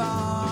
far.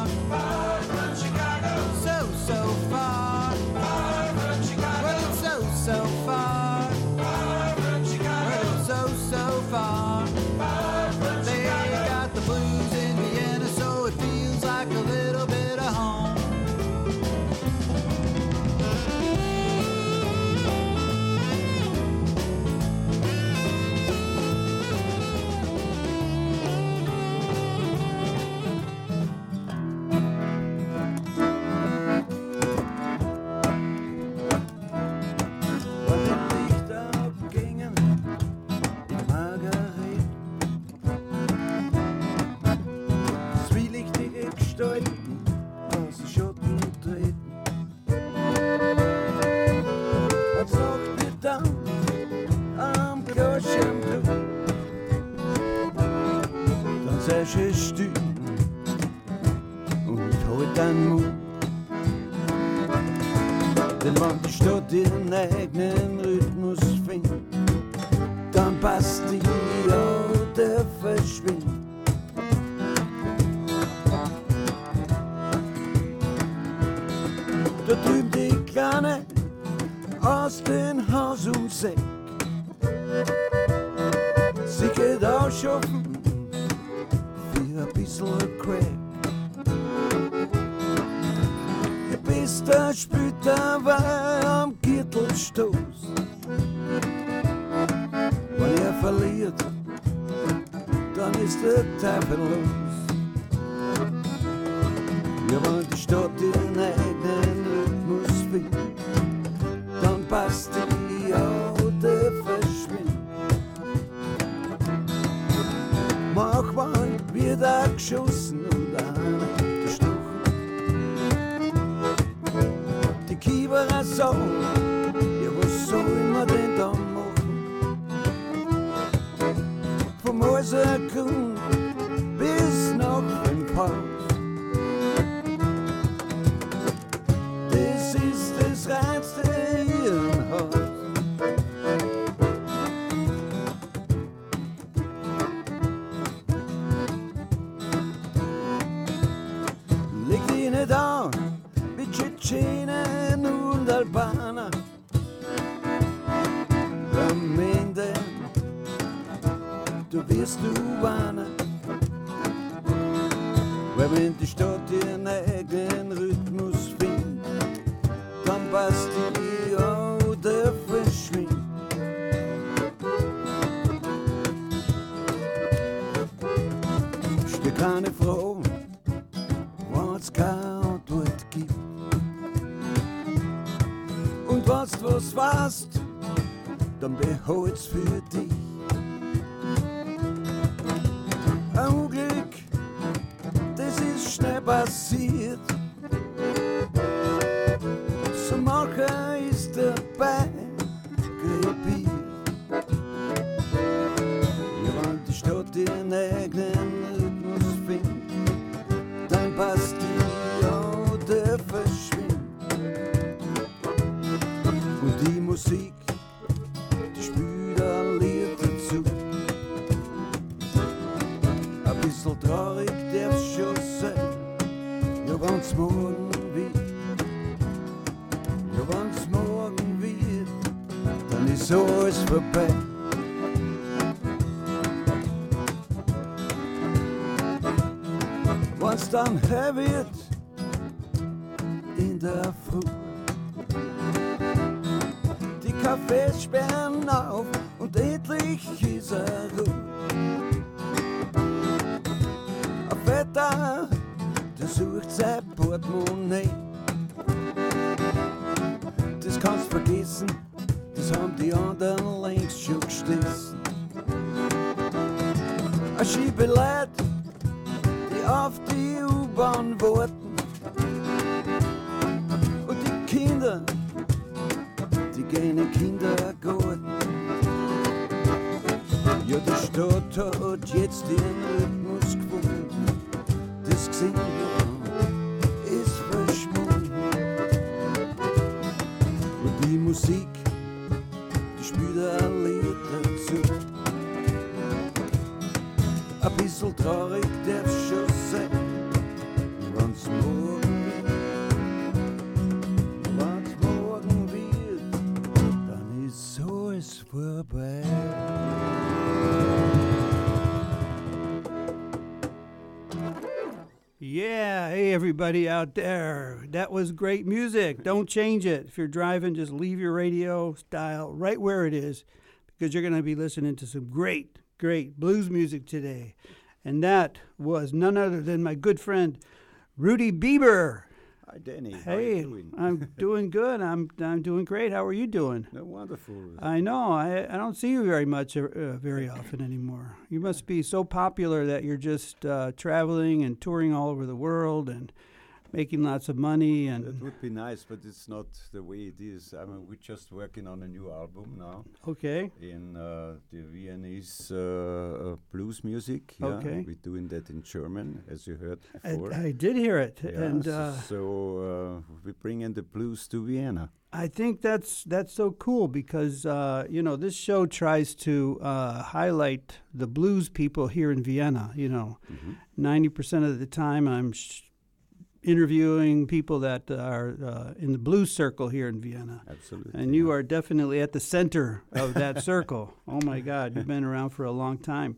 geschossen und daheim hat gestochen. Die Kieberer Sau bissl traurig darf's schon sein. Ja, wenn's morgen wird, ja, wenn's morgen wird, dann ist alles vorbei. Wenn's dann hell wird, in der Früh, die Cafés sperren auf und endlich sucht sein Portemonnaie. Everybody out there. That was great music. Don't change it. If you're driving, just leave your radio style right where it is because you're going to be listening to some great, great blues music today. And that was none other than my good friend Rudi Biber. Hi, Danny. Hey, doing? I'm doing good. I'm I'm doing great. How are you doing? No, wonderful. I know. I, I don't see you very much, uh, uh, very often anymore. You must be so popular that you're just uh, traveling and touring all over the world and making lots of money. That And would be nice, but it's not the way it is. I mean, we're just working on a new album now okay, in uh, the Viennese uh, uh, blues music. Yeah, Okay. we're doing that in German, as you heard I, before. I did hear it, Yeah, and so, uh, so uh, we bring in the blues to Vienna. I think that's that's so cool because uh, you know this show tries to uh, highlight the blues people here in Vienna. You know, Mm-hmm. 90 percent of the time I'm interviewing people that are uh, in the blue circle here in Vienna. Absolutely. And you yeah. are definitely at the center of that circle. Oh my God, you've been around for a long time.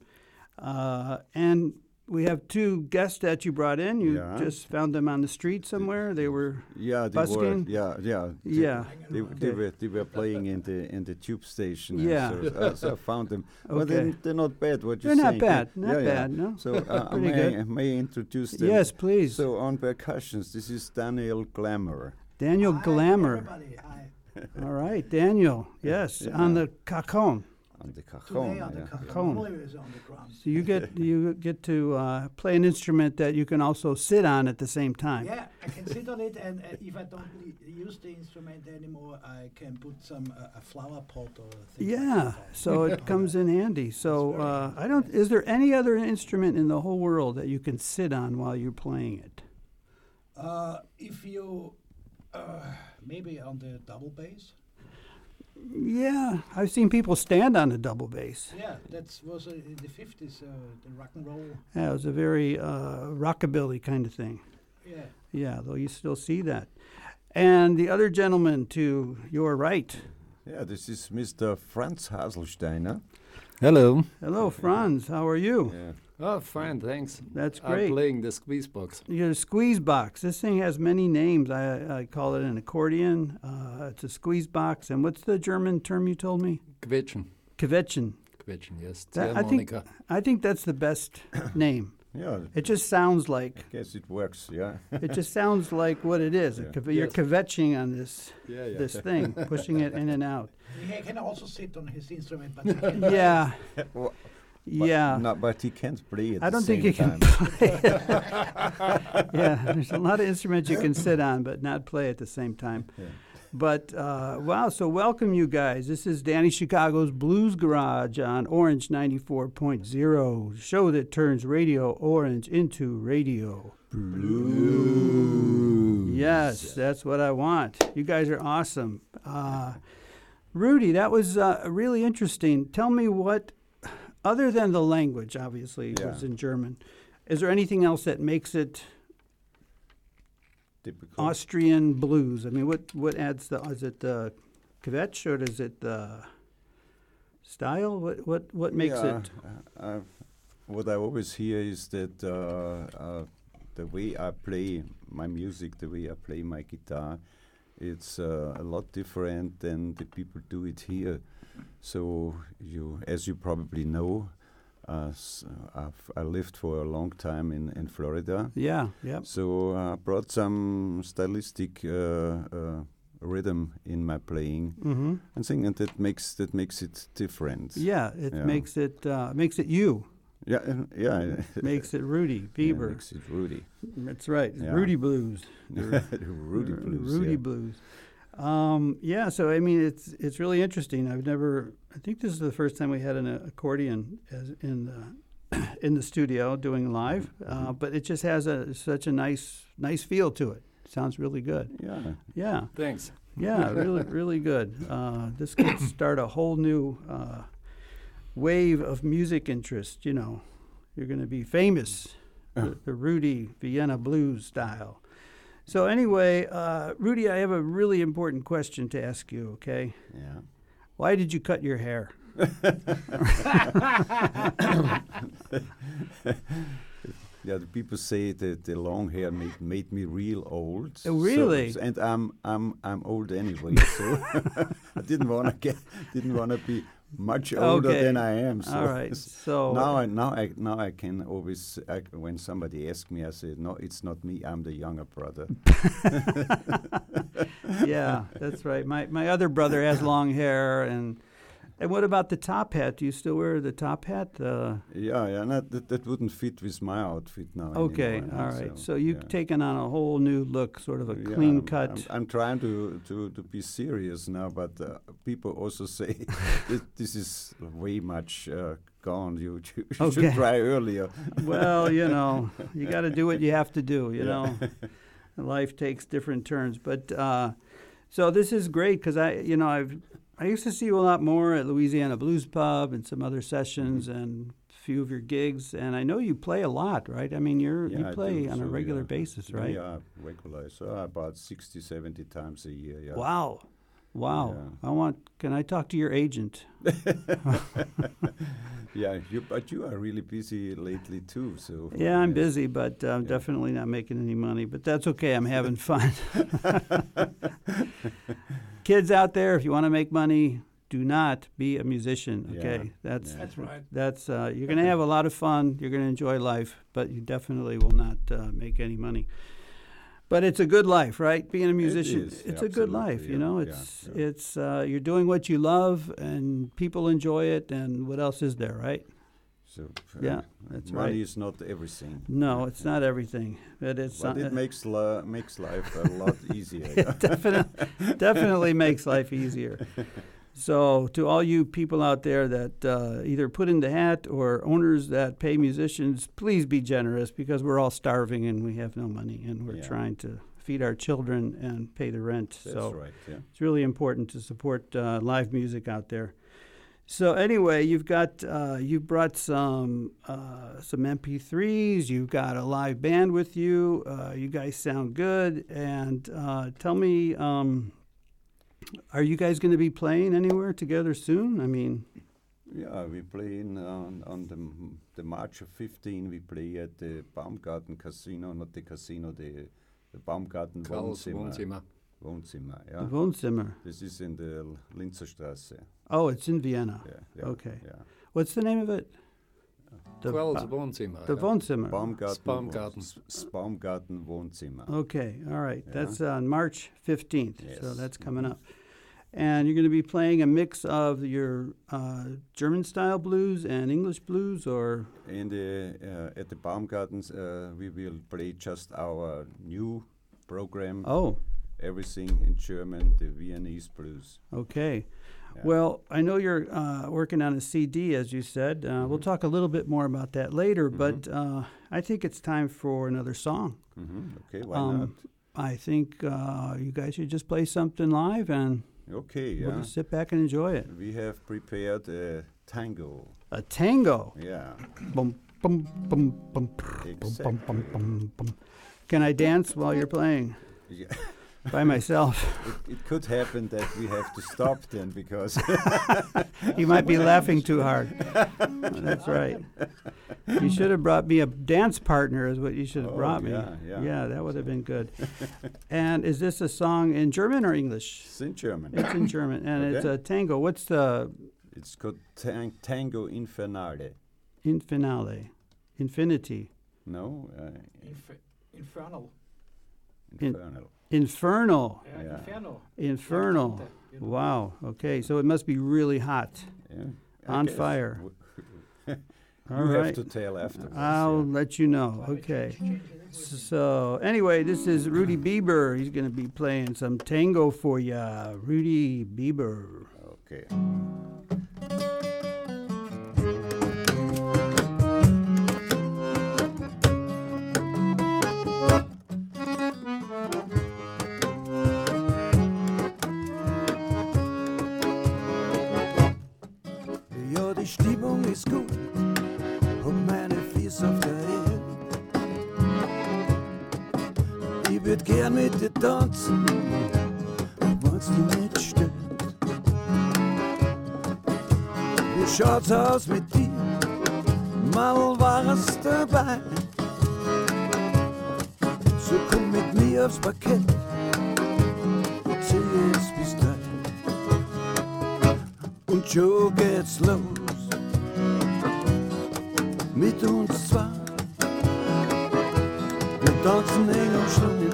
Uh, and we have two guests that you brought in. You Yeah. just found them on the street somewhere. They were Yeah, they busking? were. Yeah, yeah. they- Yeah. They, they were they were playing in the in the tube station. and Yeah. So, uh, so I found them. Okay. Well, they're, they're not bad. What They're you're not bad. Not yeah. bad, no. So uh, may. I, may I introduce them? yes, please. So on percussions, this is Daniel Glamour. Daniel Hi, Glamour. everybody. Hi. All right, Daniel. Yes, Yeah. on the cajon. On the cajon. Today on the yeah. cajon. Cajon. Normally on the ground. So you get you get to uh, play an instrument that you can also sit on at the same time. Yeah, I can sit on it, and uh, if I don't li- use the instrument anymore, I can put some uh, a flower pot or a thing. Yeah, like so it comes in handy. So uh, I don't. Is there any other instrument in the whole world that you can sit on while you're playing it? Uh, if you uh, maybe on the double bass. Yeah, I've seen people stand on a double bass. Yeah, that was uh, in the fifties. Uh, the rock and roll. Yeah, it was a very uh, rockabilly kind of thing. Yeah. Yeah, though you still see that. And the other gentleman to your right. Yeah, this is Mr. Franz Haselsteiner. Hello. Hello, Franz. How are you? Yeah. Oh, fine, thanks. That's great. I'm great. playing the squeeze box. Your squeeze box. This thing has many names. I, I call it an accordion. Uh, it's a squeeze box. And what's the German term you told me? Quetschen. Quetschen. Quetschen, yes. That- I think I think that's the best name. Yeah, It just sounds like I guess it works. Yeah. it just sounds like what it is. Yeah. Kve- You're Yes. kvetching on this Yeah, yeah. this thing, pushing it in and out. He can also sit on his instrument, but he Yeah, Well, But yeah. No, but he can't play I don't think you can time. play. yeah, there's a lot of instruments you can sit on, but not play at the same time. Yeah. But uh, wow, so welcome you guys. This is Danny Chicago's Blues Garage on Orange 94.0, show that turns Radio Orange into radio. Blues. Yes, that's what I want. You guys are awesome. Uh, Rudi, that was uh, really interesting. Tell me what, other than the language, obviously, it was in German, is there anything else that makes it Typical. Austrian blues? I mean, what, what adds the, is it the kvetch or is it the style? What, what, what makes yeah, it? uh, uh, what I always hear is that uh, uh, the way I play my music, the way I play my guitar, it's uh, a lot different than the people do it here. So you, as you probably know, uh, I've, I lived for a long time in, in Florida. Yeah, yep. So I brought some stylistic uh, uh, rhythm in my playing hmm and thing, and that makes that makes it different. Yeah, it Yeah. makes it uh, makes it you. Yeah, uh, yeah. makes it Rudi Yeah, Biber. makes it Rudi. That's right. Yeah. Rudi Blues. Rudi Blues. Rudi yeah. Blues. Um, yeah, so I mean, it's it's really interesting. I've never. I think this is the first time we had an uh, accordion as in the in the studio doing live, Mm-hmm. uh, but it just has a such a nice nice feel to it. Sounds really good. Yeah. Yeah, Thanks. yeah, really really good. Uh, this could start a whole new uh, wave of music interest. You know, you're going to be famous the, the Rudi Vienna blues style. So anyway, uh, Rudi, I have a really important question to ask you. Okay, Yeah. why did you cut your hair? Yeah, the people say that the long hair made, made me real old. Oh, really? and I'm I'm I'm old anyway, so I didn't want to get didn't want to be much older Okay. than I am. So All right, so now I now I now I can always I, when somebody asks me, I say no, it's not me. I'm the younger brother. yeah, that's right. My my other brother has long hair, and and what about the top hat? Do you still wear the top hat? Uh, yeah, yeah, not, that that wouldn't fit with my outfit now. okay, anymore, all right. So, you've yeah. taken on a whole new look, sort of a Yeah, clean I'm- cut. I'm, I'm trying to, to, to be serious now, but uh, people also say this is way much uh, gone. You, you Okay. should try earlier. well, you know, you got to do what you have to do. You Yeah. know, life takes different turns. But uh, so this is great because I, you know, I've I used to see you a lot more at Louisiana Blues Pub and some other sessions Mm-hmm. and a few of your gigs. And I know you play a lot, right? I mean, you're Yeah, you play on a regular yeah. basis, right? Yeah, regular. So about 60, 70 times a year. Yeah. Wow. Wow. Yeah. I want can I talk to your agent? Yeah, you, but you are really busy lately too. So Yeah, I'm busy, but I'm definitely not making any money. But that's okay. I'm having fun. Kids out there, if you want to make money, do not be a musician. Yeah, Okay, that's yeah. That's right. that's uh, you're going to have a lot of fun. You're going to enjoy life, but you definitely will not uh, make any money. But it's a good life, right? Being a musician, is, it's a good absolutely, life. You know, it's yeah. it's uh, you're doing what you love, and people enjoy it. And what else is there, right? So uh, Yeah, that's money right. is not everything. No, it's not everything, but it's But uh, it makes la- makes life a lot easier. yeah. definitely, definitely makes life easier. So, to all you people out there that uh, either put in the hat or owners that pay musicians, please be generous because we're all starving and we have no money and we're Yeah. trying to feed our children and pay the rent. That's so, right. Yeah. it's really important to support uh, live music out there. So anyway, you've got uh, you brought some uh, some MP3s. You've got a live band with you. Uh, you guys sound good. And uh, tell me, um, are you guys going to be playing anywhere together soon? I mean, Yeah, we play in on, on the the March of 15. We play at the Baumgarten Casino, not the casino, the the Baumgarten Karls Wohnzimmer. Wohnzimmer. Wohnzimmer, the yeah. Wohnzimmer. This is in the L- Linzerstraße. Oh, it's in Vienna. Yeah, yeah, Okay. Yeah. What's the name of it? The Karls Ba- Wohnzimmer. the ja. Wohnzimmer. Baumgarten. Baumgarten. Baumgarten Wohnzimmer. Okay, all right. Yeah. That's on March 15th, so that's coming Mhm. up. And you're going to be playing a mix of your uh, German style blues and English blues, or In the uh, at the Baumgartens, uh, we will play just our new program. oh, Everything in German, the Viennese blues. okay. Yeah. Well, I know you're uh, working on a CD, as you said. Uh, mm-hmm. We'll talk a little bit more about that later, mm-hmm. but uh, I think it's time for another song. Mm-hmm. Okay, why um, not? I think uh, you guys should just play something live and okay, yeah. we'll sit back and enjoy it. We have prepared a tango. A tango? Yeah. Exactly. Can I dance while you're playing? Yeah. by myself? It, it could happen that we have to stop then because you might be laughing too hard. That's right. You should have brought me a dance partner, is what you should have Oh, brought me. yeah, yeah. yeah, that would have been good. and is this a song in German or English? it's in German. It's in German, and it's a tango. What's the It's called tang- Tango Infernale. infinale? Infinity. No, uh, Inf- infernal. In- Infernal. Infernal. Yeah, Yeah. Inferno. Infernal. Like Dante, you know. Wow. Okay, so it must be really hot. Yeah. On guess. fire. W- All you have to tell afterwards. I'll yeah. let you know. Okay. change- change the language? So anyway, this is Rudi Biber. He's going to be playing some tango for ya. Rudi Biber. Okay. Würd gern mit dir tanzen, wenn's dich nicht stört. Wie schaut's aus mit dir? Mal war's dabei. So komm mit mir aufs Parkett, ich zieh bis drei. Und schon geht's los mit uns zwei. Wir tanzen eng umschlungen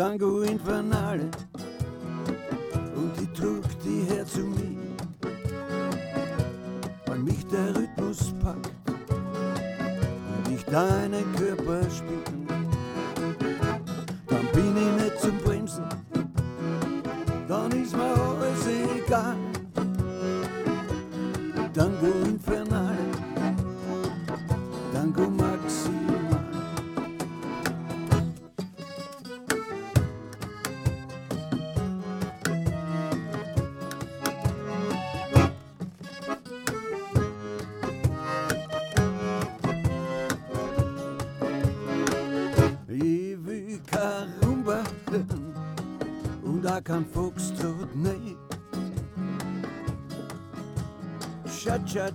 Tango Infernale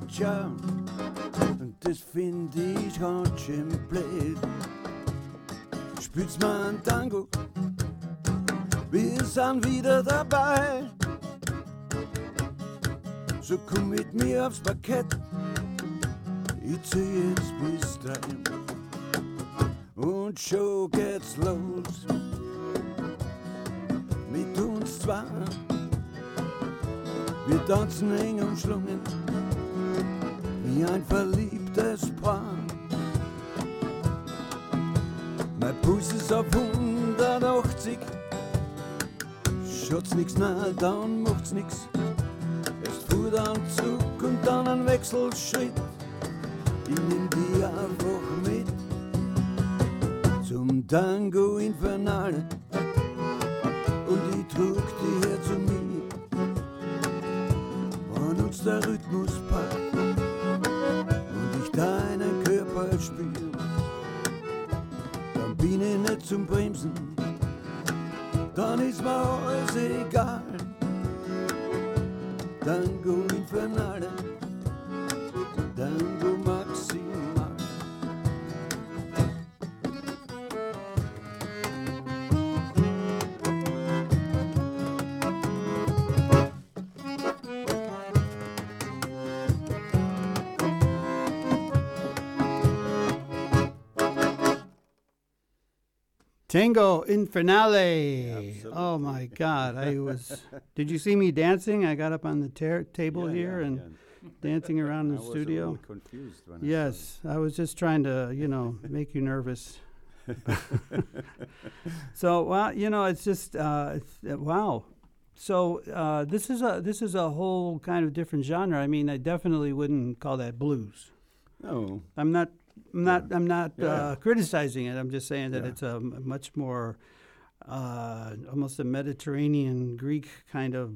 Und das find ich ganz schön blöd. Spielt's mal ein Tango, wir sind wieder dabei. So komm mit mir aufs Parkett, ich zieh jetzt bis drei. Und schon geht's los mit uns zwei. Wir tanzen eng umschlungen wie ein verliebtes Paar. Mein Puls ist auf 180, schaut's nix, na dann macht's nix. Erst fuhr dann zurück und dann ein Wechselschritt. Ich nimm die einfach mit zum Tango Infernale und ich trug die her zu mir, wann uns der Rhythmus ich nicht zum Bremsen, dann ist mir alles egal. Tango Infernale, Tango Infernale. Oh my God! I was. did you see me dancing? I got up on the ter- table here and dancing around the I was studio. confused when I Yes, I was just trying to, you know, make you nervous. so, well, you know, it's just uh, it's, uh, wow. So uh, this is a this is a whole kind of different genre. I mean, I definitely wouldn't call that blues. No, I'm not. I'm not. I'm not Yeah. uh, criticizing it. I'm just saying that Yeah. it's a much more, uh, almost a Mediterranean Greek kind of,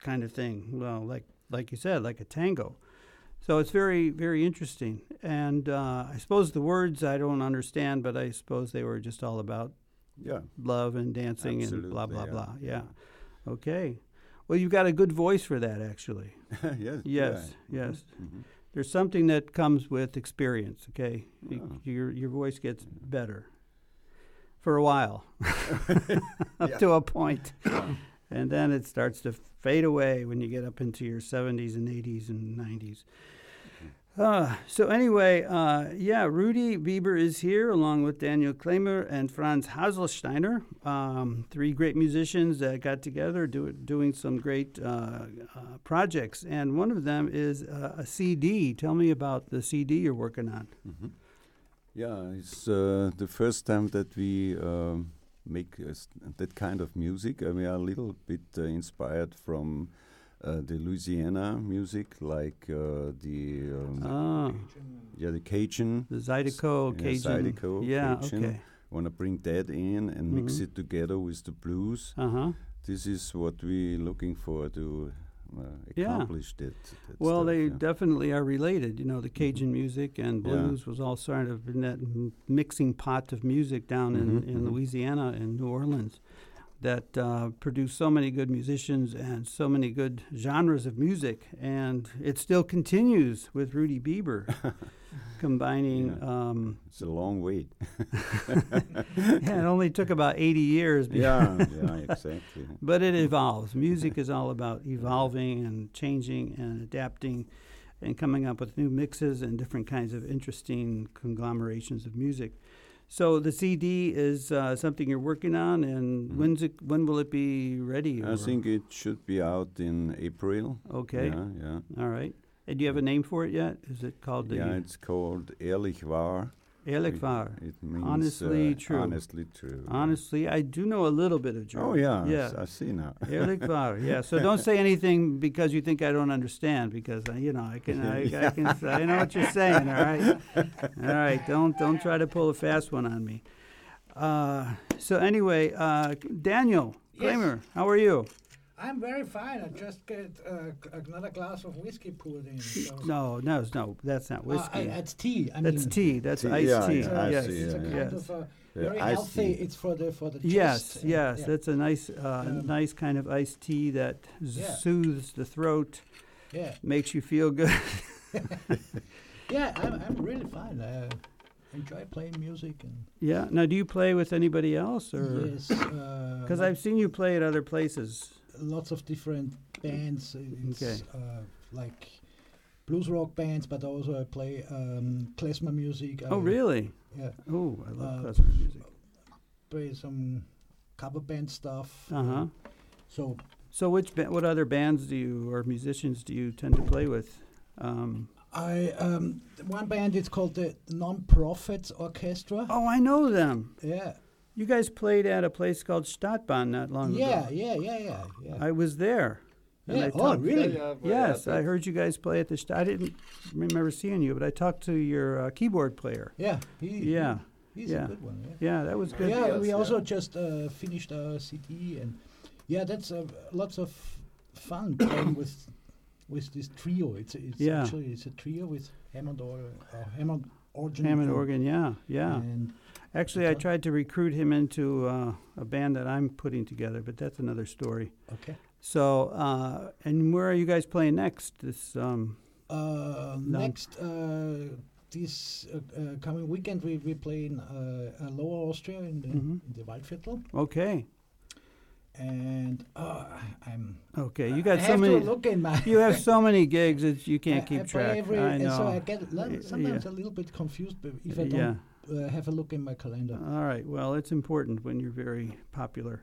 kind of thing. Well, like like you said, like a tango. So it's very very interesting. And uh, I suppose the words I don't understand, but I suppose they were just all about yeah. love and dancing and blah blah yeah. blah. Yeah. Okay. Well, you've got a good voice for that, actually. yes. Yes. Yes Mhm. There's something that comes with experience. Okay, Y- Oh. your your voice gets better for a while, up Yeah. to a point, and then it starts to fade away when you get up into your 70s and 80s and 90s. Uh, so anyway, uh, yeah, Rudi Biber is here along with Daniel Klamer and Franz Haselsteiner, um, three great musicians that got together do, doing some great uh, uh, projects. And one of them is uh, a CD. Tell me about the CD you're working on. Mhm. Yeah, it's uh, the first time that we um, make that kind of music. We are a little bit inspired from the Louisiana music, like uh, the um, Ah, yeah the Cajun. the Zydeco, yeah, Cajun. Zydeco, yeah, Cajun. okay. Want to bring that in and mix Mhm. it together with the blues. Uh huh. This is what we're looking for to uh, Yeah. accomplish that. that Well, stuff, they yeah. definitely are related. You know, the Cajun music and Yeah. blues was all sort of in that m- mixing pot of music down in, Mhm, in mhm. Louisiana and New Orleans that uh, produced so many good musicians and so many good genres of music. And it still continues with Rudi Biber combining. Yeah. Um, It's a long wait. yeah, it only took about 80 years. yeah, yeah, exactly. But it evolves. Music is all about evolving and changing and adapting and coming up with new mixes and different kinds of interesting conglomerations of music. So the CD is uh, something you're working on, and Mhm. when's it? When will it be ready? I think it should be out in April. Okay. Yeah, yeah. All right. And do you have a name for it yet? Is it called the Yeah, it's called Ehrlich wahr. Ehrlich It- It means Honestly uh, true. Honestly true. Honestly, I do know a little bit of German. Oh yeah, Yeah. I see now. Ehrlich wahr, yeah. So don't say anything because you think I don't understand, because uh, you know I can, I, I can, I know what you're saying. All right, all right. Don't don't try to pull a fast one on me. Uh, so anyway, uh, Daniel Yes. Kramer, how are you? I'm very fine. I just get uh, another glass of whiskey poured in. So. No, no, no. That's not Uh, whiskey. I, it's tea. I that's mean, tea. That's Tea, iced yeah, tea. It's yeah, a, yes. iced tea, it's a yeah, kind Yes. of a Yeah, very healthy. tea. It's for the for the Yes, chest. and- yes, yeah. that's a nice, uh, Um, nice kind of iced tea that Yeah. soothes the throat, yeah, makes you feel good. yeah. I'm, I'm really fine. I enjoy playing music and yeah. Now, do you play with anybody else, or yes, uh, because lo- I've seen you play at other places? Lots of different bands. It's Okay. uh, like blues rock bands, but also I play um, klezmer music. Oh, I, really? Yeah, Oh, I love Uh, klezmer music. play some cover band stuff. Uh huh. So So, which ba- what other bands do you or musicians do you tend to play with? Um, I um, one band it's called the Non-Profits Orchestra. oh, I know them. Yeah, You guys played at a place called Stadtbahn not long yeah, ago. yeah, yeah, yeah, yeah. I was there. and yeah. I Oh, talked- really? Yeah, yeah, Yes, yeah, I heard you guys play at the. St- I didn't remember seeing you, but I talked to your uh, keyboard player. Yeah, he, Yeah, he's yeah. a good one. Yeah. yeah, that was good. Yeah, Yes, we yeah. also just uh, finished our CD, and yeah, that's uh, lots of fun playing with with this trio. It's it's Yeah. actually it's a trio with Hammond or uh, Hammond organ. Hammond organ, yeah, yeah. And Actually, I tried to recruit him into uh, a band that I'm putting together, but that's another story. okay. So, uh, and where are you guys playing next? This, um, Uh, next uh, this uh, uh, coming weekend we we play in uh, uh, Lower Austria in the, Mhm. in the Waldviertel, okay, and uh, I'm okay. You I got so many. to look in my You have so many gigs that you can't I- keep I track. Every, I know. So I get sometimes yeah. a little bit confused but if I yeah. Don't uh, have a look in my calendar. All right. Well, it's important when you're very popular.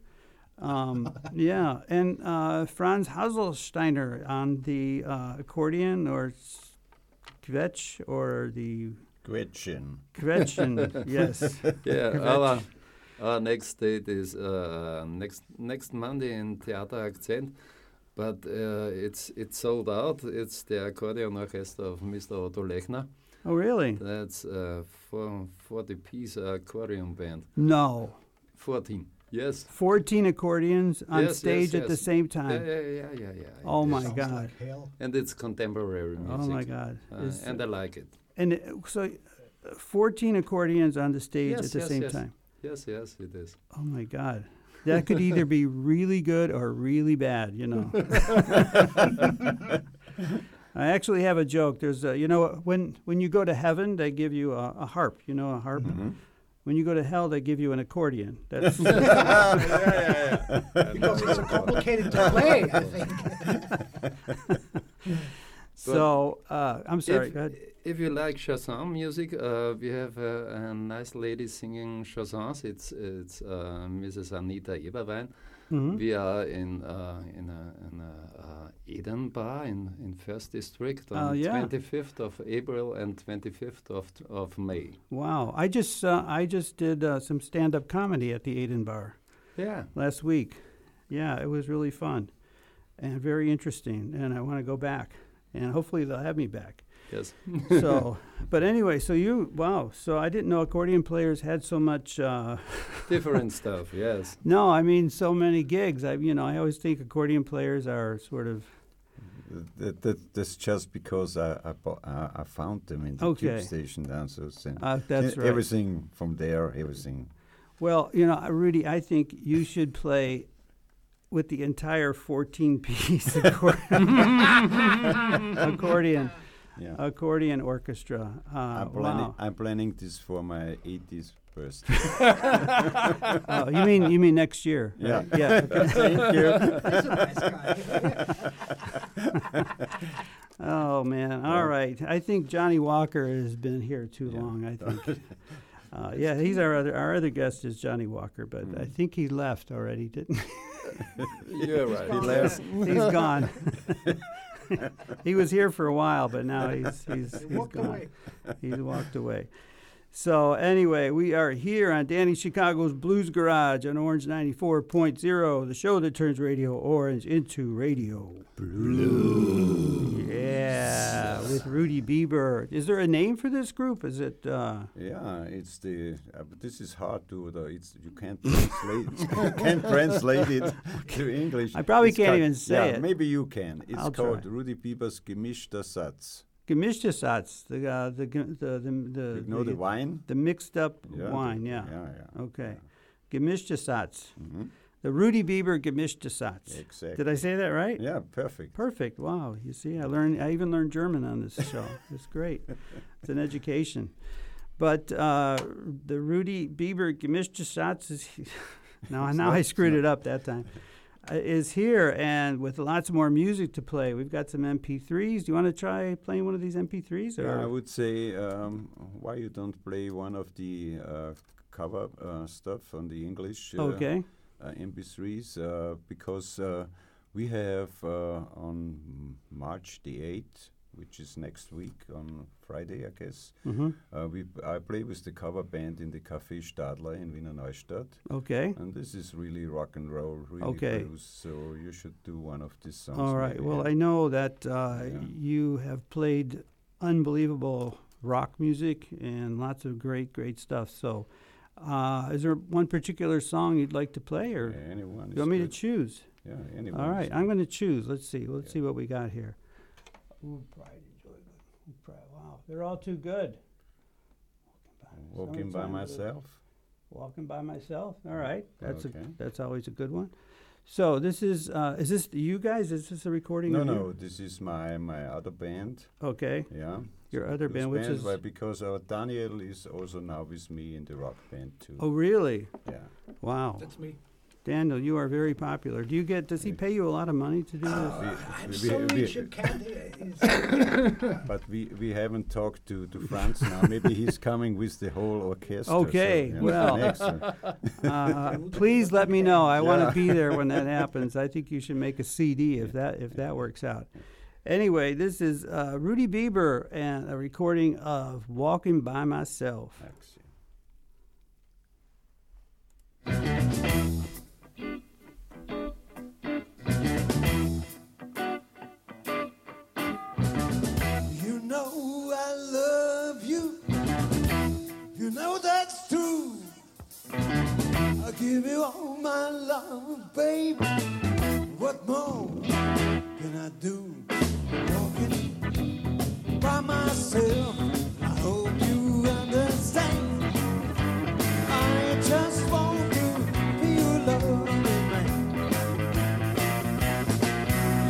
Um, yeah, and uh, Franz Haselsteiner on the uh, accordion or s- kvetch or the Gretchen. Gretchen. yes. Yeah, our, our next date is uh, next next Monday in Theater Akzent, but uh, it's it's sold out. It's the accordion orchestra of Mr. Otto Lechner. Oh, really? That's uh, for 40 piece accordion band. No. 14. Yes. 14 accordions on Yes, yes, same at the yes. same Yeah, time. yeah, yeah, yeah, yeah. Oh it my is. Sounds God. like hell. And it's contemporary music. Oh my God! Uh, and I like it. and it- so, uh, 14 accordions on the stage Yes, at the yes, same yes. time. Yes, yes, it is. Oh my God! That could either be really good or really bad. You know. I actually have a joke. There's, a, you know, when when you go to heaven, they give you a, a harp. You know, a harp. Mhm. When you go to hell, they give you an accordion. That's Because it's so complicated to play, I think. so. Uh, I'm sorry. If, go ahead. if you like chanson music, uh, we have a, a nice lady singing chansons. It's it's uh, Mrs. Anita Eberwein. Mhm. We are in uh, in a, in a uh, Eden Bar in, in First District Oh, on yeah. 25th of April and 25th of of May. Wow! I just uh, I just did uh, some stand-up comedy at the Eden Bar Yeah. last week. Yeah, it was really fun. and very interesting. And I want to go back, and hopefully they'll have me back. Yes. So, but anyway, so you wow. So I didn't know accordion players had so much. Uh, Different stuff. Yes. no, I mean so many gigs. I you know I always think accordion players are sort of That, that, that's just because I I, bo- I, I found them in the Okay. tube station downstairs. And uh, that's right. Everything from there, everything. Well, you know, Rudi, I think you should play with the entire 14 piece accordion Yeah. accordion orchestra. Uh, I'm, planning, wow. I'm planning this for my 80th birthday. Oh, you mean you mean next year? Yeah. right? Yeah. okay. Thank you. That's a nice guy. Oh man. All right. I think Johnnie Walker has been here too Yeah. long. I think. Uh, yeah, he's our other our other guest is Johnnie Walker, but I Mm. think he left already, didn't? You're right. He left. He's gone. he was here for a while, but now he's he's, he's Walked gone. away. He's walked away. So anyway, we are here on Danny Chicago's Blues Garage on Orange 94.0, the show that turns Radio Orange into Radio Blue. Yeah, with Rudi Biber. Is there a name for this group? Is it uh, Yeah, it's the. Uh, but this is hard to. The, it's you can't translate. you can't translate it to English. I probably It's can't called- even say yeah, it. Maybe you can. It's I'll called try. Rudi Biber's Gemischter Satz. Gemischte Satz, the uh, the the the the, You know the wine? the mixed up Yeah, wine? the- Yeah. Yeah, yeah. Okay. Gemischte Satz. hmm The Rudi Biber Gemischte Satz. Exactly. Did I say that right? Yeah, perfect. Perfect. Wow. You see, I learned. I even learned German on this show. it's great. It's an education. But uh, the Rudi Biber Gemischte Satz is now. Now I screwed it up that time. Uh, is here and with lots more music to play. We've got some MP3s. Do you want to try playing one of these MP3s? Or Yeah, I would say um, why you don't play one of the uh, cover uh, stuff on the English uh, okay. uh, MP3s uh, because uh, we have uh, on March the 8th, which is next week on Friday, I guess. hmm Uh, we I play with the cover band in the Café Stadler in Wiener Neustadt, Okay. and this is really rock and roll, really Okay. blues. So you should do one of these songs. All right. maybe, Well. I know that uh, Yeah. you have played unbelievable rock music and lots of great, great stuff. So, uh, is there one particular song you'd like to play, or Yeah, anyone. you want me to choose? Yeah, anyone. All right, good. I'm going to choose. Let's see. Let's Yeah. see what we got here. Ooh, Pride and Joy. Ooh, Pride. Wow, they're all too good. Walking by Sounds like a- myself. Walking by myself. All right, that's Okay. a that's always a good one. So this is uh, is this you guys? Is this a recording? No, of you? no, this is my my other band. Okay, Yeah. Your other this band, which is- why- because our Daniel is also now with me in the rock band too. Oh, really? Yeah. Wow. That's me. Daniel, you are very popular. Do you get? Does he pay you a lot of money to do this? I'm we- so we- rich you can't. But we, we haven't talked to, to Franz now. Maybe he's coming with the whole orchestra. so, Okay, you know, well. Uh, please let me know. I want to be there when that happens. I think you should make a CD if that if that works out. Anyway, this is uh, Rudi Biber and a recording of "Walking by Myself." Actually. Give you all my love, baby. What more can I do? Walking by myself. I hope you understand. I just want loving, man.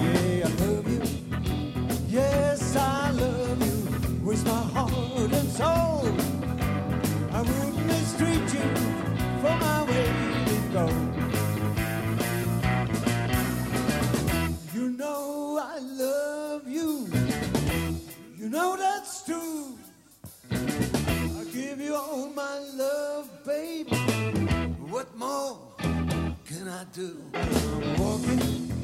Yeah, I love you. Yes, I love you with my heart and soul. Go. You know I love you. You know that's true. I give you all my love, baby. What more can I do? I'm walking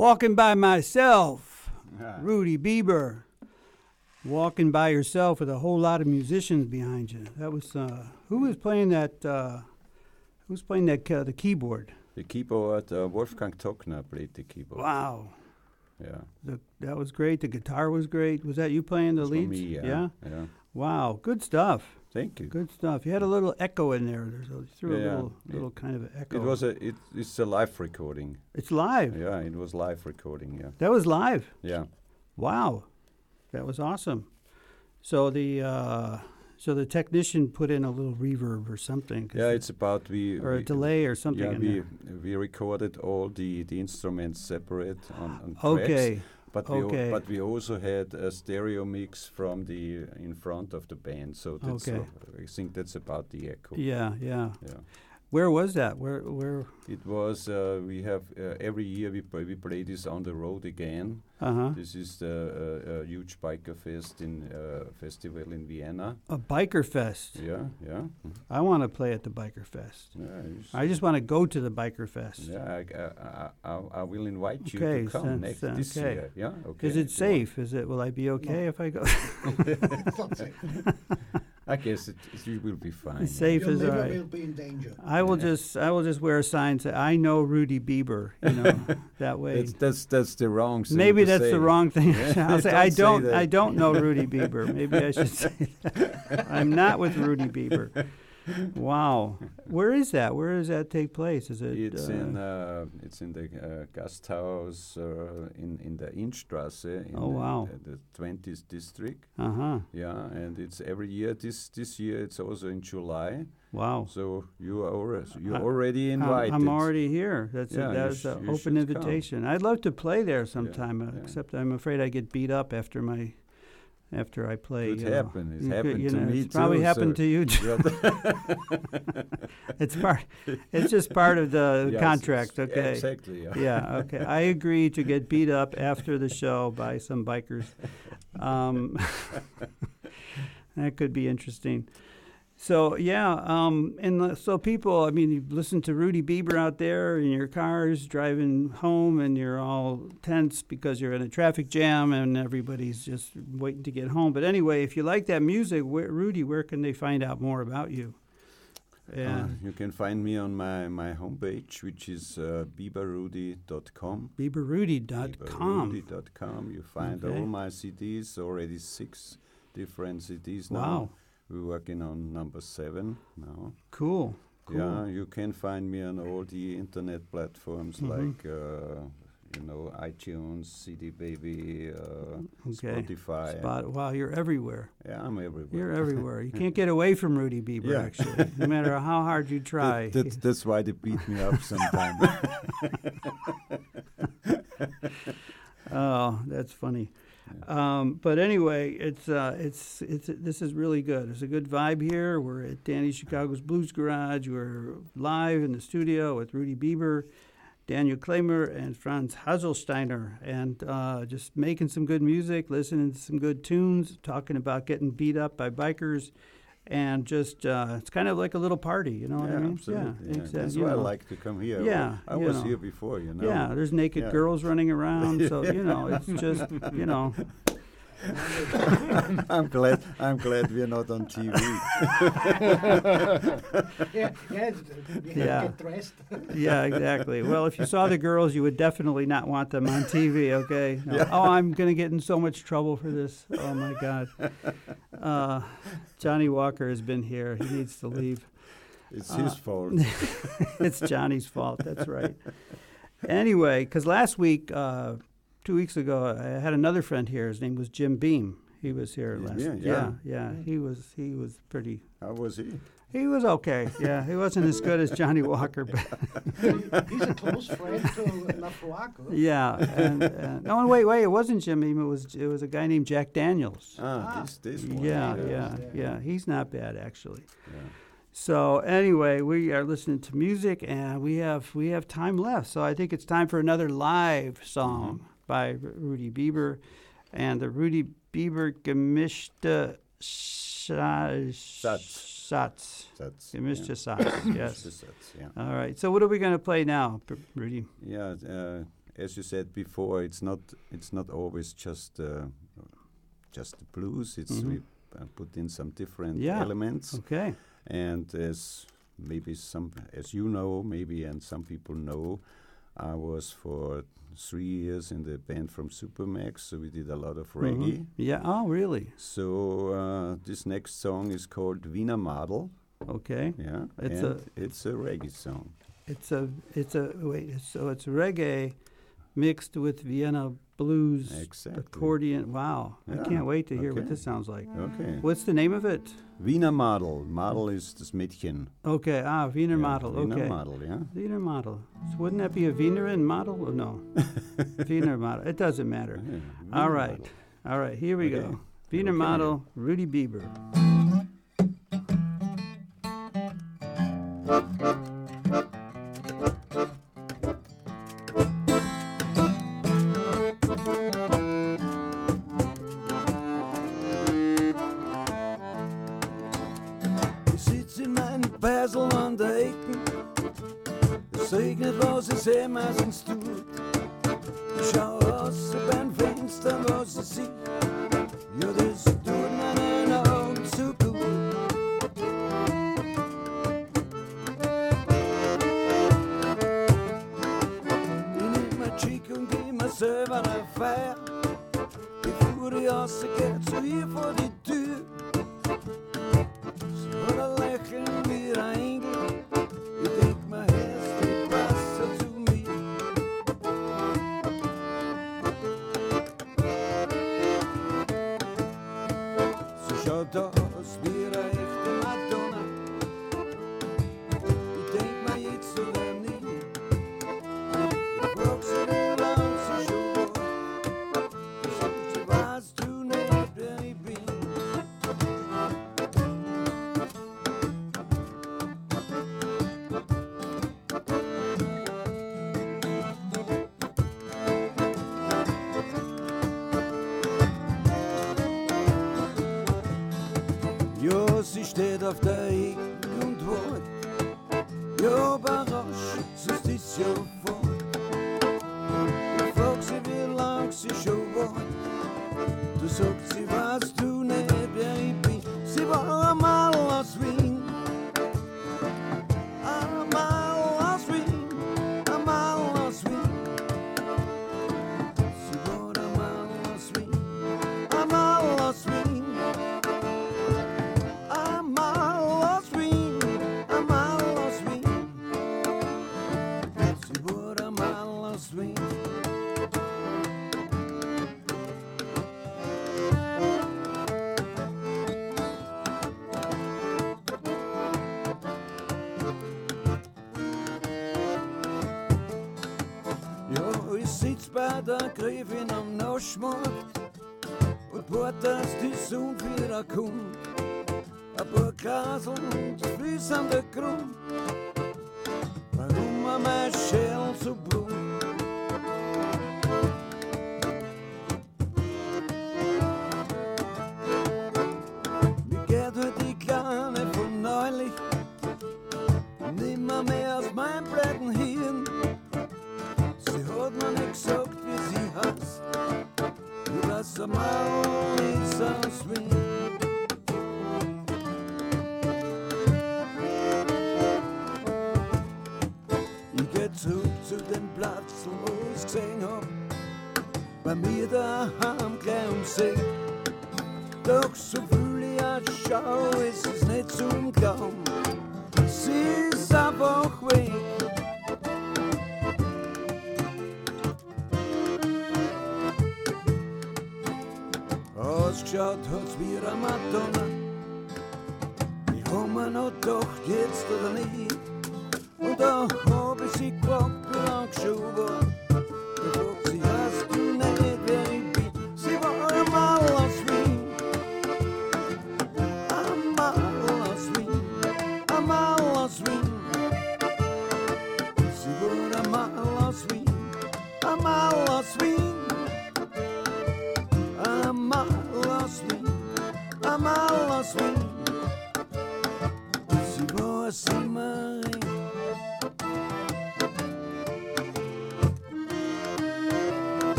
Walking by myself, Rudi Biber. Walking by yourself with a whole lot of musicians behind you. That was uh, who was playing that? Uh, who was playing that uh, the keyboard? The keyboard, uh, Wolfgang Tockner played the keyboard. Wow, Yeah. the, that was great. The guitar was great. Was that you playing the leads? me, yeah. yeah. yeah. Wow, good stuff. Thank you. Good stuff. You had a little echo in there. There's a, threw a Yeah, little, it- little kind of echo. It was a it, it's a live recording. It's live. Yeah, it was live recording. Yeah. That was live. Yeah. Wow, that was awesome. So the uh, so the technician put in a little reverb or something. Yeah, it- it's about we or a delay or something. Yeah, we there. we recorded all the the instruments separate on, on tracks. But we okay. al- but we also had a stereo mix from the in front of the band. So that's Okay. I think that's about the echo. Yeah, yeah. Yeah. Where was that? Where where? It was uh, we have uh, every year we play, we play this on the road again. Uh huh. This is the uh, huge biker fest in uh, festival in Vienna. A biker fest. Yeah, yeah. I want to play at the biker fest. yeah. you s- I just want to go to the biker fest. Yeah, I, I, I, I- I will invite you Okay, to come since, next this okay. year. Yeah, okay. Is it if you want. safe? Is it? Will I be okay if I go? I guess it, it will be fine. It's yeah. safe Your as liver I. will be in danger. I will just I will just wear a sign say I know Rudi Biber. You know that way. That's, that's that's the wrong thing. Maybe to that's say. the wrong thing. Yeah, I'll say don't I don't that. I don't know Rudi Biber. Maybe I should say that. I'm not with Rudi Biber. Wow. Where is that? Where does that take place? Is it It's uh, in uh, it's in the uh, Gasthaus uh, in in the Innstrasse in Oh, wow. the, 20th district. Uh-huh. Yeah, and it's every year. This this year it's also in July. Wow. So you are already, you're I- already invited. I'm already here. That's Yeah, a, that's an open should come. invitation. I'd love to play there sometime, uh, yeah. except I'm afraid I get beat up after my after I play. Could you know. happen. It You could- happened you to know, me it's Probably happened so- to you. Too. It's part. It's just part of the Yes, contract. Okay. Exactly. Yeah. yeah, okay. I agree to get beat up after the show by some bikers. Um, that could be interesting. So yeah, um, and so people, I mean, you listen to Rudi Biber out there in your cars driving home, and you're all tense because you're in a traffic jam, and everybody's just waiting to get home. But anyway, if you like that music, where, Rudi, where can they find out more about you? Uh, you can find me on my, my homepage, which is uh, bieberrudy.com. BieberRudy.com. Bieberrudy.com. You find Okay. all my CDs, already six different CDs now. We're working on number seven now. cool. Cool. Yeah, you can find me on all the internet platforms Mhm. like, uh, you know, iTunes, CD Baby, uh, Okay. Spotify. Spot. Wow, you're everywhere. Yeah, I'm everywhere. You're everywhere. You can't get away from Rudi Biber, Yeah. actually, no matter how hard you try. That, that's, that's why they beat me up sometimes. oh, that's funny. Um, but anyway, it's uh, it's it's this is really good. It's a good vibe here. We're at Danny Chicago's Blues Garage. We're live in the studio with Rudi Biber, Daniel Klamer, and Franz Haselsteiner, and uh, just making some good music, listening to some good tunes, talking about getting beat up by bikers, and just uh, it's kind of like a little party. You know what I mean? absolutely. Yeah, Yeah, exactly. That's you why I like to come here. Yeah, I was know. here before, you know. Yeah, there's naked Yeah. girls running around, so you know it's just you know I'm glad. I'm glad we're not on TV. yeah, yeah, it's- we have to Yeah. get dressed. yeah exactly. Well, if you saw the girls, you would definitely not want them on TV. Okay. No. Oh, I'm gonna get in so much trouble for this. Oh my God. Uh, Johnnie Walker has been here. He needs to leave. It's Uh, his fault. it's Johnnie's fault. That's right. Anyway, because last week, uh, two weeks ago, I had another friend here. His name was Jim Beam. He was here Jim last. Beam, yeah, yeah. yeah. He was. He was pretty. How was he? He was okay. Yeah, he wasn't as good as Johnnie Walker, but He's a close friend to Laphroaig. yeah. And, and, no, wait, wait. It wasn't Jim Beam. It was. It was a guy named Jack Daniels. Ah, Ah. this this one. Yeah, yeah, yeah, yeah. yeah. He's not bad actually. Yeah. So anyway, we are listening to music, and we have we have time left. So I think it's time for another live song by Rudi Biber, and the Rudi Biber gemischte Scha- Satz. Satz. Gemischte yeah. Satz. Yes. That's- yeah. All right. So what are we going to play now, Rudi? Yeah, uh, as you said before, it's not it's not always just uh, just the blues. It's Mhm. we uh, put in some different Yeah. elements, Okay. and as maybe some as you know, maybe and some people know, I was for three years in the band from Supermax, so we did a lot of reggae. Mhm. Yeah. Oh, really? So uh, this next song is called Wiener Madel. Okay. Yeah, It's a- it's a reggae song. It's a it's a wait. So it's reggae mixed with Vienna blues, Exactly. accordion. Wow! I can't wait to hear what this sounds like. Okay. What's the name of it? Wiener Madel. Madel is das Mädchen. Okay. Ah, Wiener Yeah, model. Wiener Okay. Madel, yeah. Wiener model. So wouldn't that be a Wienerin model? Oh, no. Wiener model. It doesn't matter. Yeah, All Wiener right. Madel. All right. Here we Okay. go. Wiener Okay. model. Rudi Biber. Persel an der Ecke. Es regnet, was seh, meistens tut. Ich schau raus beim Fenster, was ich sieh. Auf der bei der Gräfin am Naschmarkt und wart, dass die Sonne wieder kommt. Ein paar Glasel und Füße an der Grund.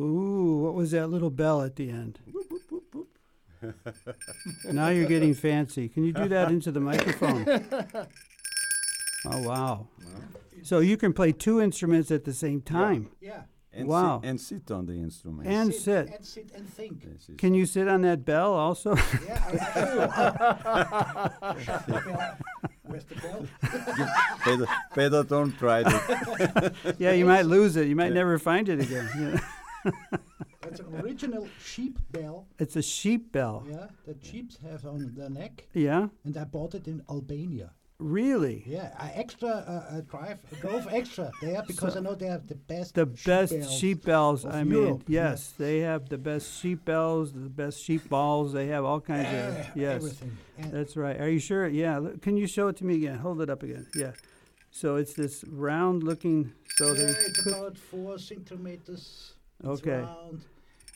Ooh, what was that little bell at the end? now you're getting fancy. Can you do that into the microphone? Oh, wow. So you can play two instruments at the same time Yeah. And Wow. Sit, and sit on the instrument. and sit, sit. and sit and think. Yes, yes. Can you sit on that bell also? Yeah, I, I sure. Where's the bell? better, better don't try it. yeah, you might lose it. You might never find it again. you know. That's an original sheep bell. It's a sheep bell. Yeah, that sheep have on their neck, Yeah? and I bought it in Albania. Really? Yeah, I extra uh, uh, drive drove extra there because I know they have the best The sheep best bells sheep bells. I mean, Europe, yeah. yes, they have the best sheep bells, the best sheep balls. They have all kinds of. Yes. everything. That's right. Are you sure? Yeah. look- Can you show it to me again? Hold it up again. Yeah. So it's this round looking. So yeah, they it's about four centimeters. It's Okay. round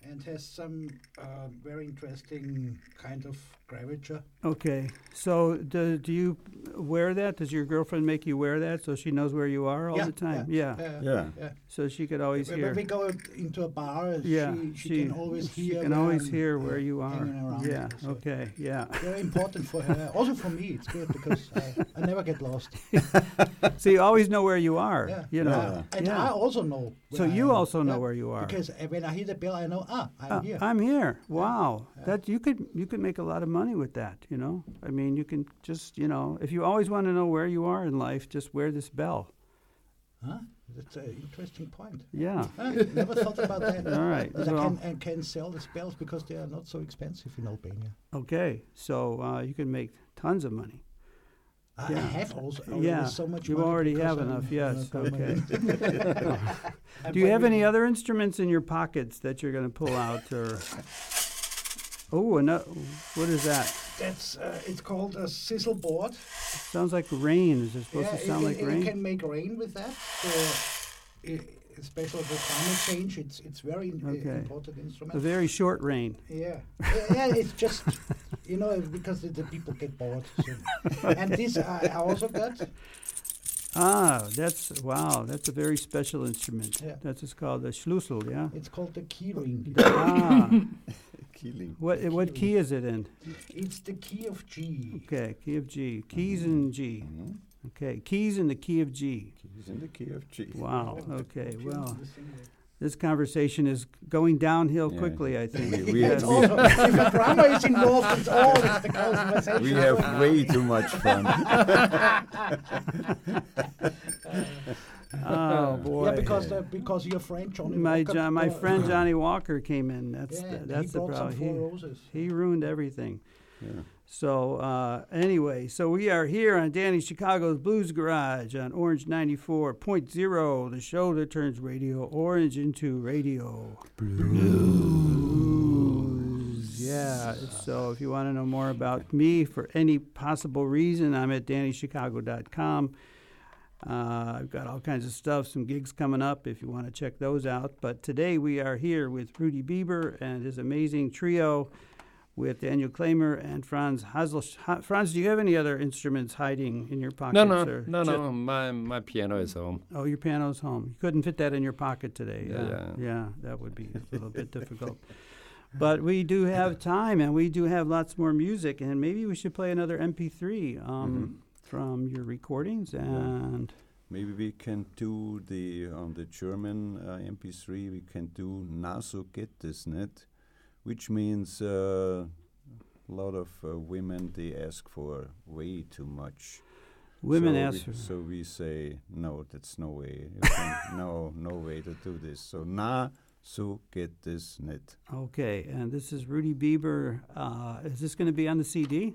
and has some uh, very interesting kind of curvature. okay. So do, do you wear that? Does your girlfriend make you wear that so she knows where you are all yeah, the time? Yeah. Yeah. yeah. Yeah. yeah. So she could always When hear. when we go into a bar, yeah. she, she, can always she hear. can where always I'm, hear uh, where you are. hanging around. Yeah. So Okay. Yeah. Very important for her. Also for me, it's good because I, I never get lost. So you always know where you are. Yeah. You know. Yeah. And Yeah. I also know. So where I you am. also know Yeah, where you are. Because when I hear the bell, I know. Ah, I'm Uh, here. I'm here. Wow, that you could you could make a lot of money with that. You know, I mean, you can just you know, if you always want to know where you are in life, just wear this bell. Huh? That's an interesting point. Yeah. I never thought about that. All right. But I can, I can sell the spells because they are not so expensive in Albania. okay. So uh, you can make tons of money. I Yeah. have also Yeah, so much you money already have I'm enough, yes, Okay. Do you have any other instruments in your pockets that you're going to pull out, or Oh, and what is that? That's uh, it's called a sizzle board. Sounds like rain. Is it supposed yeah, to sound it, like it, rain? you can make rain with that. I especially with climate change, it's it's very uh, Okay. important A very short rain. Yeah, yeah, yeah, it's just you know because the, the people get bored. So. and this I, I also got. Ah, that's wow. That's a very special instrument. Yeah. That's it's called the Schlüssel. Yeah. It's called the key ring. ah, Killing. what what key is it in? It's the key of G. Okay, key of G. Keys in G. Mhm. Okay, keys in the key of G. Keys in the key of G. Wow. Okay. Well, the same way. this conversation is going downhill Yeah. quickly. I think. We- we- Yes. It's also, if a drummer is involved, it's always the conversation. We have way too much fun. oh boy. Yeah, because the, because your friend Johnny my Walker John, my brought- friend Johnnie Walker came in. That's yeah, the, he that's the brought some problem. four He, roses. he ruined everything. Yeah. So uh, anyway, so we are here on Danny Chicago's Blues Garage on Orange 94.0, the show that turns Radio Orange into Radio Blues. Yeah. So if you want to know more about me for any possible reason, I'm at DannyChicago.com. Uh, I've got all kinds of stuff, some gigs coming up if you want to check those out. But today we are here with Rudi Biber and his amazing trio with Daniel Klamer and Franz Hasel. Franz, do you have any other instruments hiding in your pocket? No, no, or no, no. My my piano is home. Oh, your piano's home. You couldn't fit that in your pocket today. Yeah, Yeah, yeah. that would be a little bit difficult. But we do have time, and we do have lots more music, and maybe we should play another MP3 um, from your recordings. And Maybe we can do the on the German uh, MP3. We can do "Na so geht es nicht," which means uh, a lot of uh, women they ask for way too much. women so ask we. So we say no. That's no way. No, no way to do this. So "Na so geht es nicht." Okay, and this is Rudi Biber. Uh, is this going to be on the CD?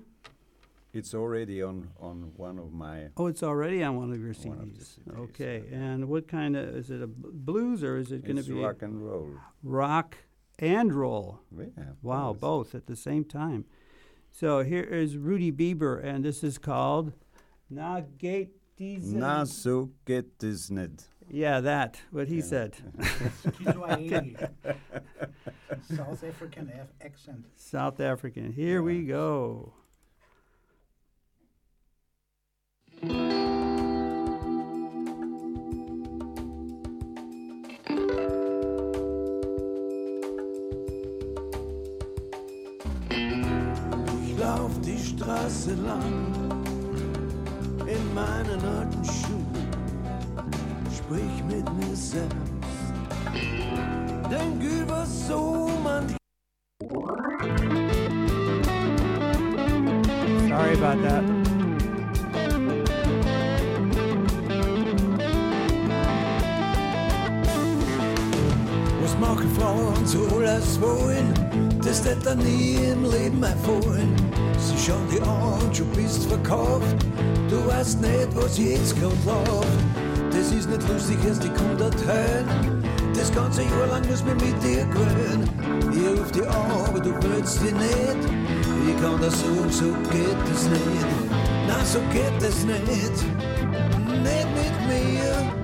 It's already on on one of my. Oh, it's already on one of your One of CDs. CDs, okay, yeah. and what kind of is it? A b- blues or is it going to be rock and roll. rock and roll? Yeah. Wow, both. both at the same time. So here is Rudi Biber, and this is called Na geht diese. Na so geht es nicht. Yeah, that what he Yeah. said. South African accent. South African. Here we go. Ich lauf die Straße lang in meinen alten Schuhen, sprich mit mir selbst, denk über so manch Sorry about that. So alles wollen? Das wird dann nie im Leben erfolgen. Sie schauen die an, du bist verkauft. Du weißt nicht, was jetzt grad läuft. Das ist nicht lustig, erst die kommt heim. Das ganze Jahr lang muss man mit dir gewöhnen. Ich ruf dich an, aber du willst dich nicht. Ich kann das sagen, so geht es nicht. Nein, so geht es nicht. Nicht mit mir.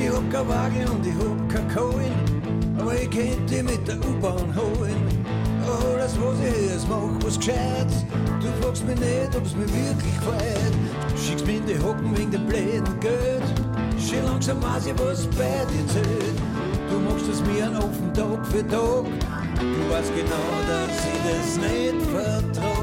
Ich hab kein Wagen und ich hab kein Kohlen, aber ich könnt dich mit der U-Bahn holen. Alles, was ich jetzt mach, was gescheit. Du fragst mich nicht, ob's mir wirklich gefällt. Schickst mir in die Hocken wegen dem blöden Geld. Schon langsam weiß ich, was bei dir zählt. Du machst es mir einen offen Tag für Tag. Du weißt genau, dass ich das nicht vertrag.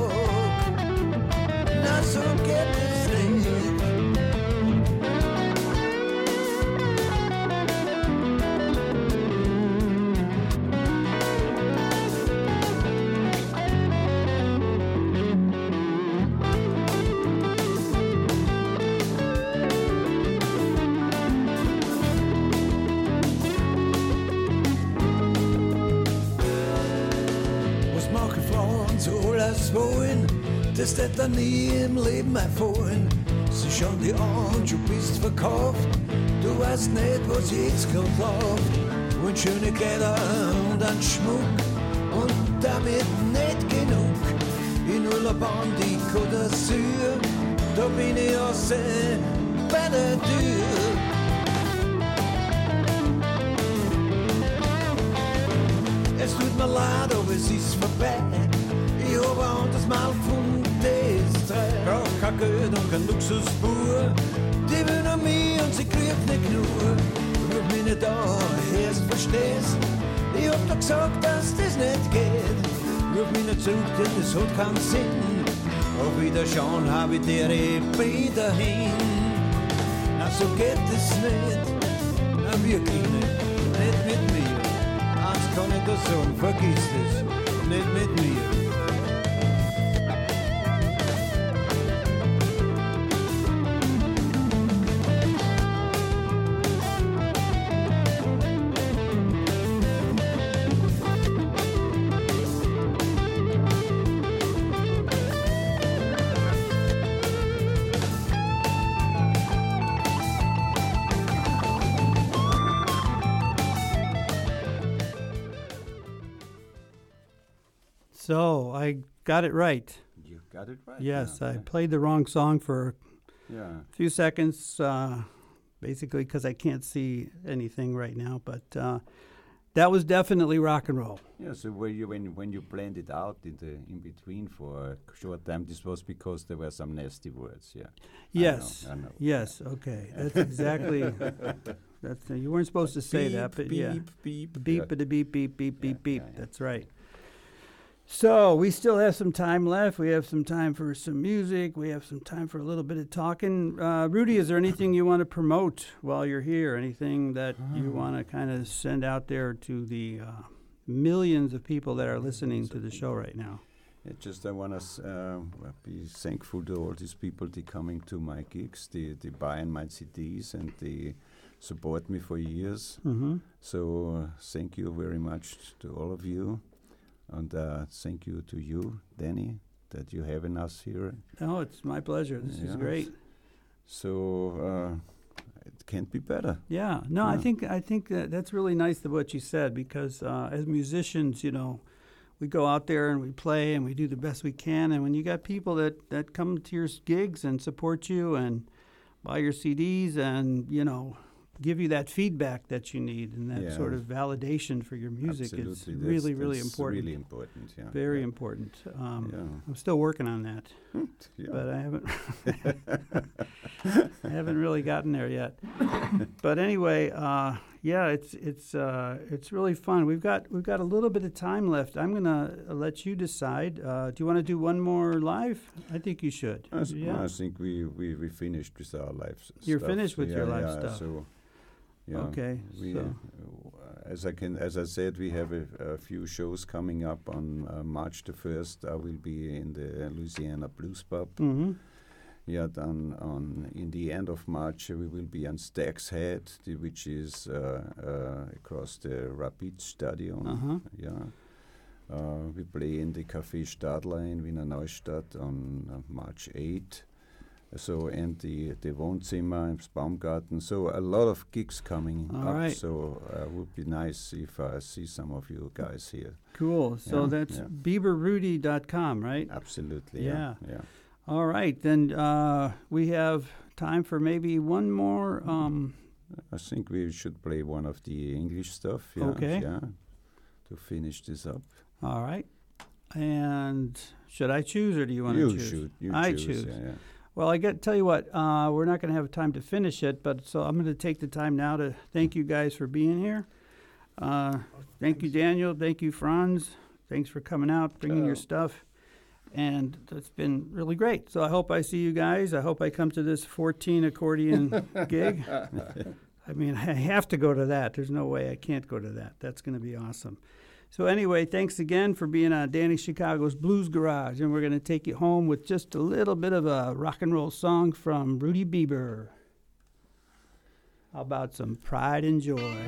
Grad läuft. Wollen schöne Kleider und einen Schmuck. und damit nicht genug. In Urlaubahn die Côte d'Azur, da bin ich außer bei der Tür. Es tut mir leid, aber es ist vorbei. Ich hab ein anderes Mal von das drei. Brauch kein Geld und kein Luxusspur. Die will nur mich und sie kriegt nicht nur. Ruf mich nicht an, erst verstehst. Ich hab doch gesagt, dass das nicht geht. Ruf mich nicht zurück, denn das hat keinen Sinn. Auf Wiederschauen hab ich dir eh dahin. Na, so geht es nicht. Na, wirklich nicht. Nicht mit mir. Eins kann ich dir sagen, vergiss es. Nicht mit mir. So I got it right. You got it right. Yes, yeah. I played the wrong song for Yeah. a few seconds, uh, basically because I can't see anything right now. But uh, that was definitely rock and roll. Yeah, so when you when when you blend it out in the in between for a short time, this was because there were some nasty words. Yeah. I know, Yes. I know. Yes. Okay. That's exactly. that's you weren't supposed to say that, but beep, yeah. beep, Beep, yeah. a beep, beep, beep, beep, Yeah, beep. yeah, yeah. That's right. So we still have some time left. We have some time for some music. We have some time for a little bit of talking. Uh, Rudi, is there anything you want to promote while you're here? Anything that you Um. want to kind of send out there to the uh, millions of people that are listening to the show right now? Yeah, just I want to uh, be thankful to all these people that coming to my gigs, they they buying my CDs and they support me for years. Mm-hmm. So uh, thank you very much to all of you, and uh, thank you to you, Danny, that you having us here. Oh, it's my pleasure. This is great. So uh, it can't be better. Yeah, no, I think I think that that's really nice of what you said because uh, as musicians, you know, we go out there and we play and we do the best we can, and when you got people that that come to your gigs and support you and buy your CDs and you know give you that feedback that you need and that sort of validation for your music Absolutely, is that's- really really important. Really important. Yeah. Very yeah. important. Um, Yeah. I'm still working on that, Yeah. but I haven't. I haven't really gotten there yet. but anyway, uh, yeah, it's it's uh, it's really fun. We've got we've got a little bit of time left. I'm gonna let you decide. Uh, do you want to do one more live? I think you should. I, yeah. I think we, we, we finished with our live s- You're stuff. finished with yeah, your live yeah, stuff. So, yeah, Okay, We, so- uh, as I can, as I said, we have a, a few shows coming up on uh, March the first. I will be in the Louisiana Blues Pub. Mm-hmm. Yeah, then on in the end of March uh, we will be on Stag's Head, the, which is uh, uh, across the Rapid Stadion. Uh-huh. Yeah. Uh, we play in the Café Stadler in Wiener Neustadt on uh, March 8. So and the the Wohnzimmer Baumgarten. So a lot of gigs coming All up. right. So uh, would be nice if I see some of you guys here. Cool. So Yeah, that's yeah. bieberrudy.com, right? Absolutely. Yeah. Yeah. yeah. All right, then uh, we have time for maybe one more. Um, I think we should play one of the English stuff. Yeah, Okay. Yeah. To finish this up. all right. And should I choose or do you want to choose? should. You I choose. choose. Yeah, yeah. Well, I got to tell you what, uh, we're not going to have time to finish it, but so I'm going to take the time now to thank you guys for being here. Uh, thank you, Daniel. Thank you, Franz. Thanks for coming out, bringing your stuff, and it's been really great. So I hope I see you guys. I hope I come to this 14 accordion gig. I mean, I have to go to that. There's no way I can't go to that. That's going to be awesome. So anyway, thanks again for being on Danny Chicago's Blues Garage, and we're going to take you home with just a little bit of a rock and roll song from Rudi Biber. How about some pride and joy?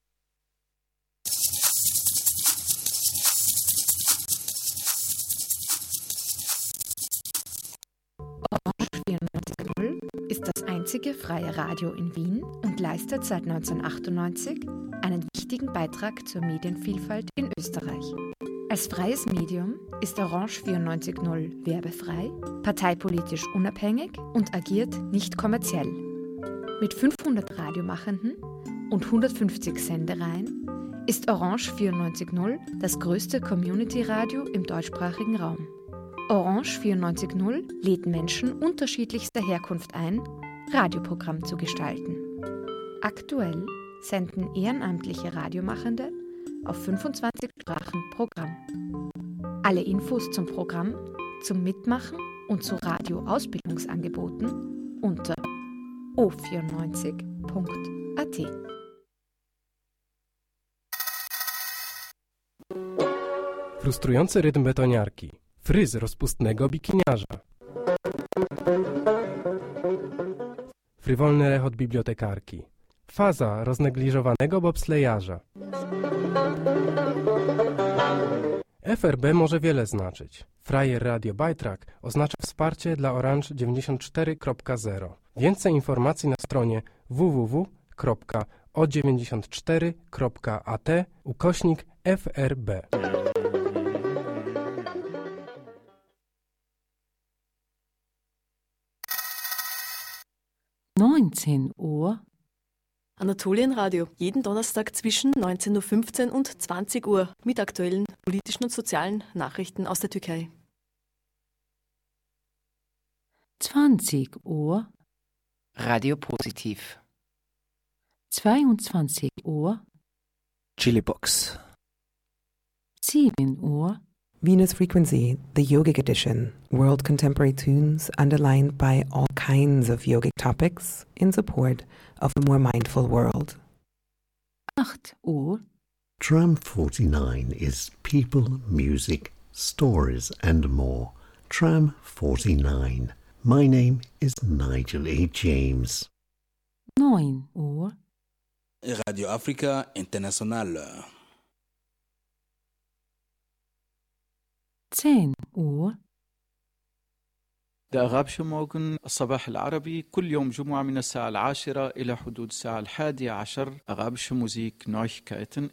Einzige freie Radio in Wien und leistet seit 1998 einen wichtigen Beitrag zur Medienvielfalt in Österreich. Als freies Medium ist Orange 94.0 werbefrei, parteipolitisch unabhängig und agiert nicht kommerziell. Mit 500 Radiomachenden und 150 Sendereien ist Orange 94.0 das größte Community-Radio im deutschsprachigen Raum. Orange 94.0 lädt Menschen unterschiedlichster Herkunft ein, Radioprogramm zu gestalten. Aktuell senden ehrenamtliche Radiomachende auf 25 Sprachen Programm. Alle Infos zum Programm, zum Mitmachen und zu Radioausbildungsangeboten unter o94.at. Frustrujący rytm betoniarki. Fryz rozpustnego bikiniarza. Frywolny rechot bibliotekarki. Faza roznegliżowanego bobslejarza. FRB może wiele znaczyć. Frajer Radio Bytrack oznacza wsparcie dla Orange 94.0. Więcej informacji na stronie www.o94.at ukośnik FRB. 19 Uhr. Anatolienradio, jeden Donnerstag zwischen 19.15 Uhr und 20 Uhr mit aktuellen politischen und sozialen Nachrichten aus der Türkei. 20 Uhr. Radio Positiv. 22 Uhr. Chilibox. 7 Uhr. Venus Frequency, the yogic edition, world contemporary tunes underlined by all kinds of yogic topics in support of a more mindful world. 8 Uhr. Tram 49 is people, music, stories, and more. Tram 49. My name is Nigel A. James. 9 Uhr. Radio Africa International. 10 Uhr. الأغابش موغن الصباح العربي كل يوم جمعة من الساعة العاشرة إلى حدود الساعة الحادية عشر أغابش موزيك Neuigkeiten